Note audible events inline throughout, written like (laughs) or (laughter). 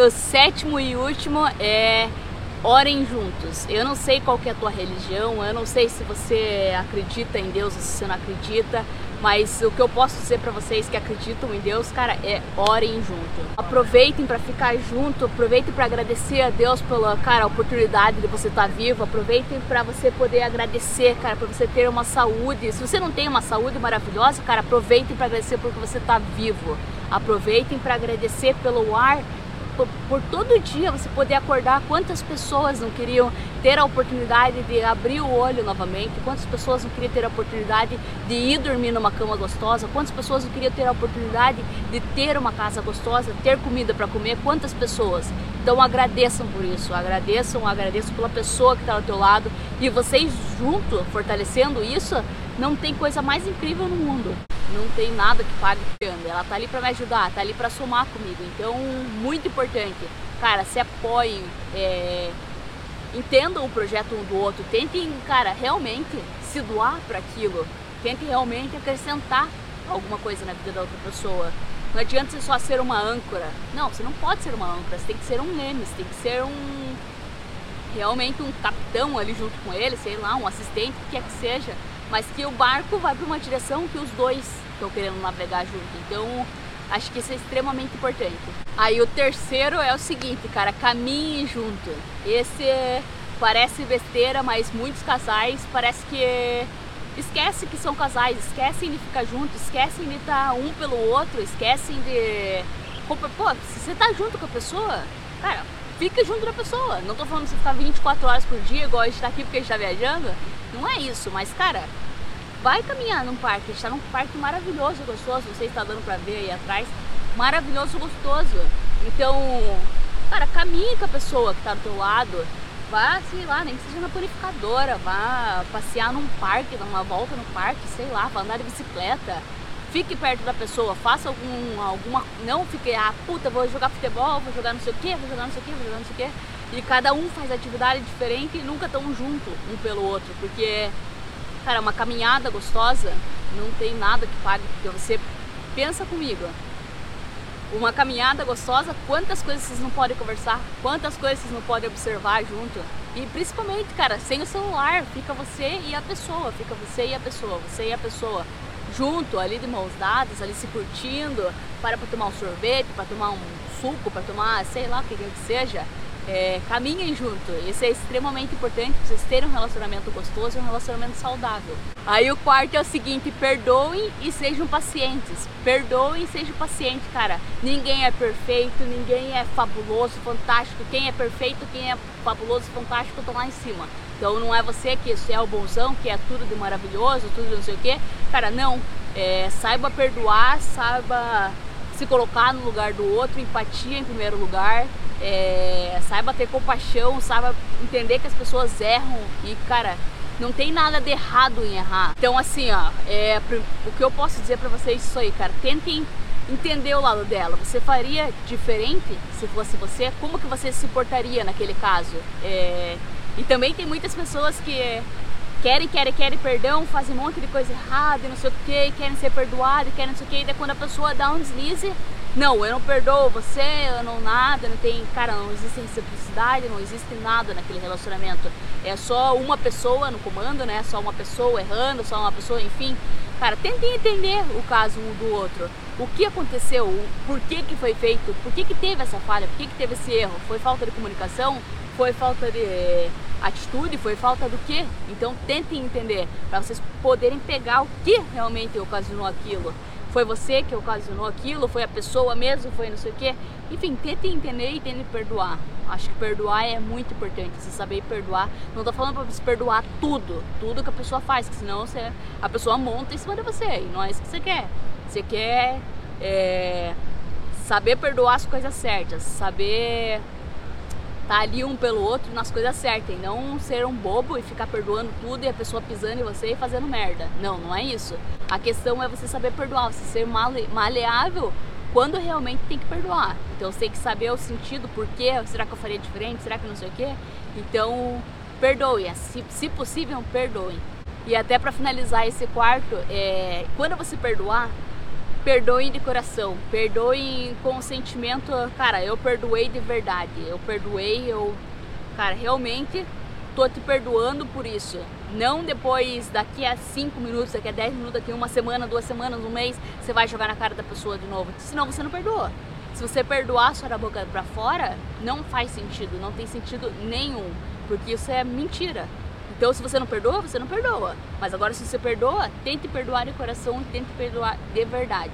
O sétimo e último é orem juntos. Eu não sei qual é a tua religião, eu não sei se você acredita em Deus ou se você não acredita, mas o que eu posso dizer para vocês que acreditam em Deus, cara, é orem junto. Aproveitem para ficar junto, aproveitem para agradecer a Deus pela, cara, oportunidade de você estar tá vivo, aproveitem para você poder agradecer, cara, para você ter uma saúde. Se você não tem uma saúde maravilhosa, cara, aproveitem para agradecer porque você está vivo. Aproveitem para agradecer pelo ar por, todo dia você poder acordar, quantas pessoas não queriam ter a oportunidade de abrir o olho novamente, quantas pessoas não queriam ter a oportunidade de ir dormir numa cama gostosa, quantas pessoas não queriam ter a oportunidade de ter uma casa gostosa, ter comida para comer, quantas pessoas. Então agradeçam por isso, agradeçam, agradeçam pela pessoa que está ao teu lado e vocês junto, fortalecendo isso, não tem coisa mais incrível no mundo não tem nada que pague Ela tá ali para me ajudar, tá ali para somar comigo. Então, muito importante, cara, se apoiem, é, entendam o projeto um do outro, tentem, cara, realmente se doar para aquilo, tentem realmente acrescentar alguma coisa na vida da outra pessoa. Não adianta você só ser uma âncora. Não, você não pode ser uma âncora, você tem que ser um leme, você tem que ser um realmente um capitão ali junto com ele, sei lá, um assistente, o que quer que seja mas que o barco vai para uma direção que os dois estão querendo navegar junto. Então, acho que isso é extremamente importante. Aí o terceiro é o seguinte, cara, caminhe junto. Esse é, parece besteira, mas muitos casais parece que esquece que são casais, esquecem de ficar junto, esquecem de estar um pelo outro, esquecem de pô, se você tá junto com a pessoa, cara, fica junto da pessoa. Não tô falando de você ficar 24 horas por dia, igual a gente tá aqui porque a gente tá viajando. Não é isso, mas cara, vai caminhar num parque. A gente tá num parque maravilhoso, gostoso. Você está dando pra ver aí atrás. Maravilhoso, gostoso. Então, cara, caminhe com a pessoa que tá do teu lado. Vá, sei lá, nem que seja na purificadora, vá passear num parque, dar uma volta no parque, sei lá, vá andar de bicicleta. Fique perto da pessoa, faça algum, alguma. Não fique, ah, puta, vou jogar futebol, vou jogar não sei o que, vou jogar não sei o que, vou jogar não sei o que e cada um faz atividade diferente e nunca estão junto um pelo outro, porque, cara, uma caminhada gostosa não tem nada que pague, porque você pensa comigo. Uma caminhada gostosa, quantas coisas vocês não podem conversar, quantas coisas vocês não podem observar junto. E principalmente, cara, sem o celular, fica você e a pessoa, fica você e a pessoa, você e a pessoa junto, ali de mãos dadas, ali se curtindo, para para tomar um sorvete, para tomar um suco, para tomar, sei lá o que quer que seja é, caminhem junto. Isso é extremamente importante para vocês terem um relacionamento gostoso e um relacionamento saudável. Aí o quarto é o seguinte: perdoem e sejam pacientes. Perdoem e sejam pacientes, cara. Ninguém é perfeito, ninguém é fabuloso, fantástico. Quem é perfeito, quem é fabuloso, fantástico, estão lá em cima. Então não é você que é o bonzão, que é tudo de maravilhoso, tudo de não sei o quê. Cara, não. É, saiba perdoar, saiba se colocar no lugar do outro, empatia em primeiro lugar, é, saiba ter compaixão, saiba entender que as pessoas erram e, cara, não tem nada de errado em errar. Então, assim, ó, é, o que eu posso dizer para vocês é isso aí, cara, tentem entender o lado dela. Você faria diferente se fosse você? Como que você se portaria naquele caso? É, e também tem muitas pessoas que querem, querem, querem perdão, fazem um monte de coisa errada e não sei o que, querem ser perdoados, querem não sei o que, e daí quando a pessoa dá um deslize, não, eu não perdoo você, eu não nada, não tem, cara, não existe reciprocidade, não existe nada naquele relacionamento. É só uma pessoa no comando, né? Só uma pessoa errando, só uma pessoa, enfim. Cara, tentem entender o caso um do outro. O que aconteceu, por que que foi feito, por que que teve essa falha, por que que teve esse erro? Foi falta de comunicação? Foi falta de atitude, foi falta do quê? Então tentem entender, para vocês poderem pegar o que realmente ocasionou aquilo. Foi você que ocasionou aquilo? Foi a pessoa mesmo? Foi não sei o quê? Enfim, tentem entender e tentem perdoar. Acho que perdoar é muito importante, você saber perdoar. Não tô falando pra você perdoar tudo, tudo que a pessoa faz, que senão você, a pessoa monta em cima de você e não é isso que você quer. Você quer é, saber perdoar as coisas certas, saber tá ali um pelo outro nas coisas certas e não ser um bobo e ficar perdoando tudo e a pessoa pisando em você e fazendo merda. Não, não é isso. A questão é você saber perdoar, você ser male maleável quando realmente tem que perdoar. Então você tem que saber o sentido, por quê, será que eu faria diferente, será que não sei o quê. Então, perdoe, se, se possível, perdoe. E até para finalizar esse quarto, é, quando você perdoar, perdoem de coração, perdoem com o sentimento, cara, eu perdoei de verdade, eu perdoei, eu, cara, realmente tô te perdoando por isso. Não depois, daqui a 5 minutos, daqui a 10 minutos, daqui a uma semana, duas semanas, um mês, você vai jogar na cara da pessoa de novo. Senão você não perdoa. Se você perdoar só da boca pra fora, não faz sentido, não tem sentido nenhum. Porque isso é mentira. Então, se você não perdoa, você não perdoa. Mas agora, se você perdoa, tente perdoar de coração, tente perdoar de verdade.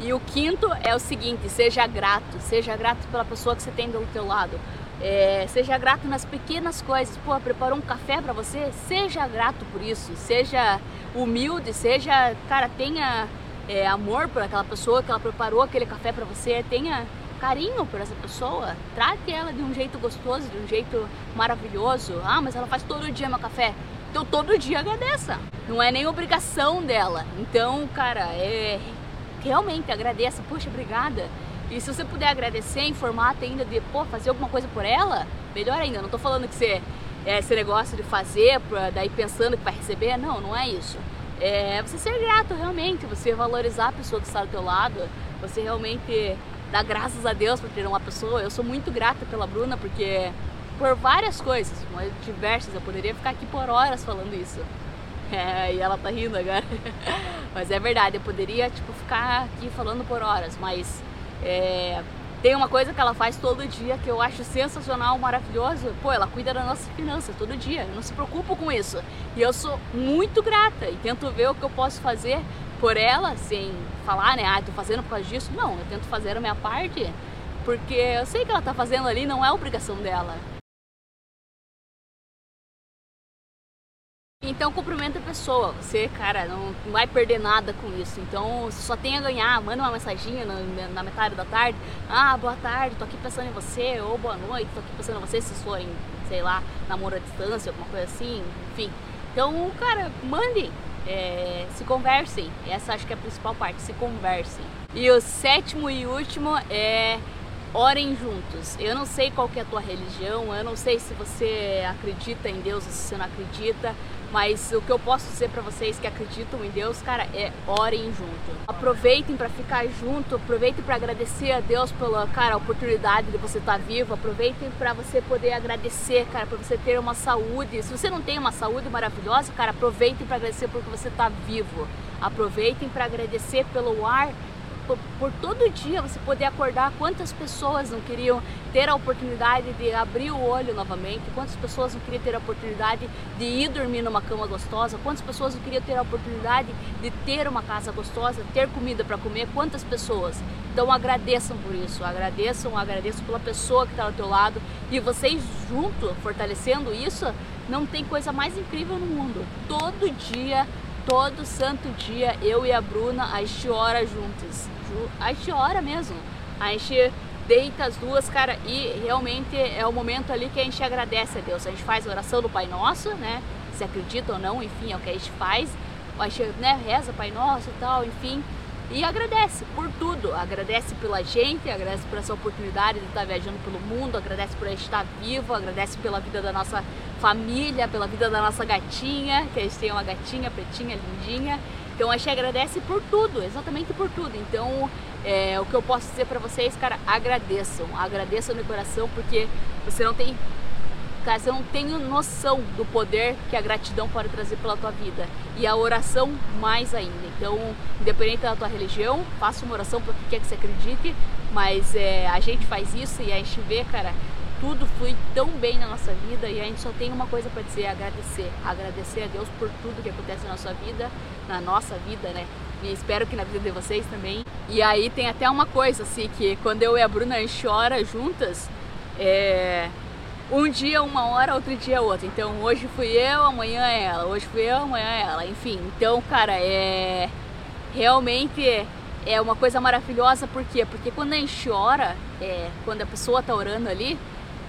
E o quinto é o seguinte: seja grato, seja grato pela pessoa que você tem do teu lado. É, seja grato nas pequenas coisas. Pô, preparou um café para você? Seja grato por isso. Seja humilde, seja, cara, tenha é, amor por aquela pessoa que ela preparou aquele café para você. Tenha carinho por essa pessoa. Trate ela de um jeito gostoso, de um jeito maravilhoso. Ah, mas ela faz todo dia meu café. Então todo dia agradeça. Não é nem obrigação dela. Então, cara, é realmente agradeça. Poxa, obrigada. E se você puder agradecer em formato ainda de, pô, fazer alguma coisa por ela, melhor ainda. Não tô falando que você é esse negócio de fazer, pra, daí pensando que vai receber. Não, não é isso. É você ser grato realmente, você valorizar a pessoa que está do teu lado, você realmente dar graças a Deus por ter uma pessoa. Eu sou muito grata pela Bruna porque por várias coisas, diversas, eu poderia ficar aqui por horas falando isso. (laughs) É, e ela tá rindo agora. (laughs) mas é verdade, eu poderia tipo ficar aqui falando por horas, mas é, tem uma coisa que ela faz todo dia que eu acho sensacional, maravilhoso. Pô, ela cuida da nossa finança todo dia. Eu não se preocupo com isso. E eu sou muito grata e tento ver o que eu posso fazer por ela, sem falar, né? Ah, tô fazendo por causa disso. Não, eu tento fazer a minha parte, porque eu sei que ela tá fazendo ali, não é obrigação dela. Então cumprimenta a pessoa, você, cara, não vai perder nada com isso. Então só tem a ganhar, manda uma mensagem na, na, metade da tarde. Ah, boa tarde, tô aqui pensando em você, ou boa noite, tô aqui pensando em você, se forem, sei lá, namoro à distância, alguma coisa assim, enfim. Então, cara, mandem, é, se conversem. Essa acho que é a principal parte, se conversem. E o sétimo e último é orem juntos. Eu não sei qual é a tua religião, eu não sei se você acredita em Deus ou se você não acredita, mas o que eu posso dizer para vocês que acreditam em Deus, cara, é orem junto. Aproveitem para ficar junto, aproveitem para agradecer a Deus pela, cara, oportunidade de você estar tá vivo, aproveitem para você poder agradecer, cara, para você ter uma saúde. Se você não tem uma saúde maravilhosa, cara, aproveitem para agradecer porque você está vivo. Aproveitem para agradecer pelo ar por, todo dia você poder acordar, quantas pessoas não queriam ter a oportunidade de abrir o olho novamente, quantas pessoas não queriam ter a oportunidade de ir dormir numa cama gostosa, quantas pessoas não queriam ter a oportunidade de ter uma casa gostosa, ter comida para comer, quantas pessoas. Então agradeçam por isso, agradeçam, agradeçam pela pessoa que está ao teu lado e vocês junto, fortalecendo isso, não tem coisa mais incrível no mundo. Todo dia todo santo dia eu e a Bruna a gente ora juntas a gente ora mesmo. A gente deita as duas, cara, e realmente é o momento ali que a gente agradece a Deus. A gente faz a oração do Pai Nosso, né? Se acredita ou não, enfim, é o que a gente faz. A gente né, reza Pai Nosso e tal, enfim. E agradece por tudo, agradece pela gente, agradece por essa oportunidade de estar viajando pelo mundo, agradece por estar vivo, agradece pela vida da nossa família, pela vida da nossa gatinha, que a gente tem uma gatinha pretinha, lindinha. Então a gente agradece por tudo, exatamente por tudo. Então é, o que eu posso dizer para vocês, cara, agradeçam, agradeçam no coração porque você não tem, cara, você não tem noção do poder que a gratidão pode trazer pela tua vida e a oração mais ainda. Então, independente da tua religião, faça uma oração para que quer que você acredite, mas é, a gente faz isso e a gente vê, cara, tudo flui tão bem na nossa vida e a gente só tem uma coisa para dizer, agradecer. Agradecer a Deus por tudo que acontece na nossa vida, na nossa vida, né? E espero que na vida de vocês também. E aí tem até uma coisa assim, que quando eu e a Bruna a gente chora juntas, é... um dia uma hora, outro dia outra. Então hoje fui eu, amanhã é ela, hoje fui eu, amanhã é ela. Enfim, então, cara, é realmente é uma coisa maravilhosa, por quê? Porque quando a gente ora, é, quando a pessoa tá orando ali,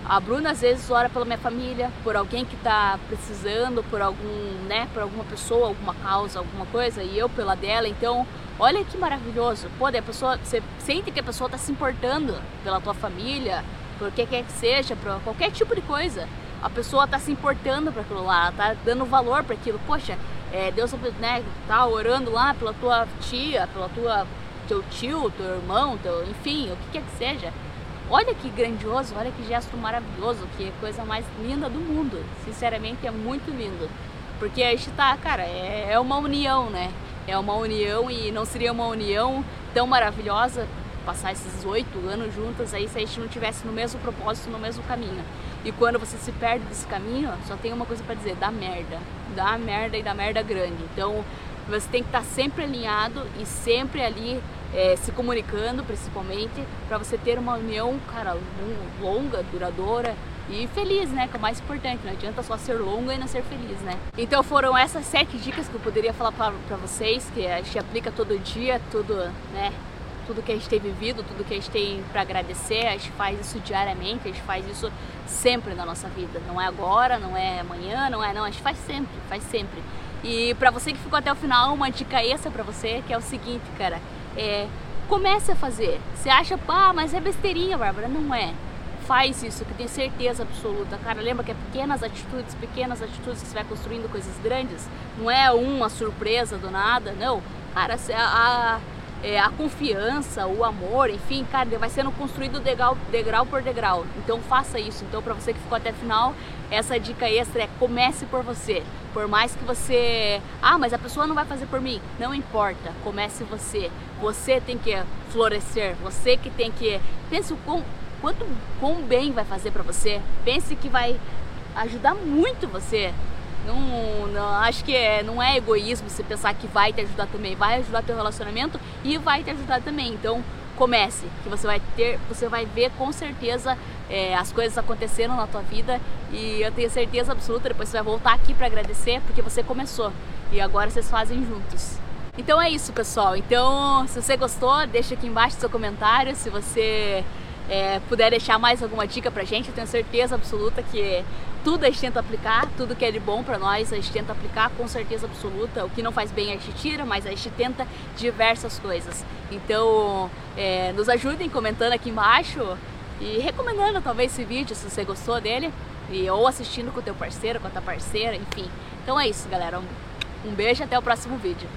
a Bruna às vezes ora pela minha família, por alguém que está precisando, por algum, né, por alguma pessoa, alguma causa, alguma coisa, e eu pela dela. Então, olha que maravilhoso. Pô, a pessoa, você sente que a pessoa está se importando pela tua família, por que quer que seja, por qualquer tipo de coisa. A pessoa está se importando para aquilo lá, está dando valor para aquilo. Poxa, é, Deus né, tá orando lá pela tua tia, pela tua teu tio, teu irmão, teu, enfim, o que quer que seja. Olha que grandioso, olha que gesto maravilhoso, que coisa mais linda do mundo. Sinceramente é muito lindo. Porque a gente tá, cara, é, é uma união, né? É uma união e não seria uma união tão maravilhosa passar esses oito anos juntas aí se a gente não tivesse no mesmo propósito, no mesmo caminho. E quando você se perde desse caminho, só tem uma coisa para dizer, dá merda. Dá merda e dá merda grande. Então você tem que estar tá sempre alinhado e sempre ali é, se comunicando, principalmente, para você ter uma união, cara, longa, duradoura e feliz, né? Que é o mais importante. Não adianta só ser longa e não ser feliz, né? Então foram essas sete dicas que eu poderia falar para vocês, que a gente aplica todo dia, tudo, né? Tudo que a gente tem vivido, tudo que a gente tem para agradecer, a gente faz isso diariamente, a gente faz isso sempre na nossa vida. Não é agora, não é amanhã, não é não, a gente faz sempre, faz sempre. E para você que ficou até o final, uma dica extra para você, que é o seguinte, cara, é comece a fazer. Você acha, ah, mas é besteirinha, Bárbara, não é. Faz isso, que tem certeza absoluta. Cara, lembra que é pequenas atitudes, pequenas atitudes que você vai construindo coisas grandes. Não é uma surpresa do nada, não. Cara, a, a é, a confiança, o amor, enfim, cara, vai sendo construído degrau, degrau por degrau. Então faça isso. Então, para você que ficou até o final, essa dica extra é comece por você. Por mais que você, ah, mas a pessoa não vai fazer por mim. Não importa, comece você. Você tem que florescer. Você que tem que pense o quão, quanto quão bem vai fazer para você. Pense que vai ajudar muito você não, não, acho que é, não é egoísmo você pensar que vai te ajudar também, vai ajudar teu relacionamento e vai te ajudar também. Então comece, que você vai ter, você vai ver com certeza é, as coisas acontecendo na tua vida e eu tenho certeza absoluta, depois você vai voltar aqui para agradecer porque você começou e agora vocês fazem juntos. Então é isso, pessoal. Então, se você gostou, deixa aqui embaixo seu comentário. Se você é, puder deixar mais alguma dica pra gente, eu tenho certeza absoluta que tudo a gente tenta aplicar, tudo que é de bom para nós a gente tenta aplicar com certeza absoluta. O que não faz bem a gente tira, mas a gente tenta diversas coisas. Então, é, nos ajudem comentando aqui embaixo e recomendando talvez esse vídeo se você gostou dele e ou assistindo com o teu parceiro, com a tua parceira, enfim. Então é isso, galera. Um, um beijo até o próximo vídeo.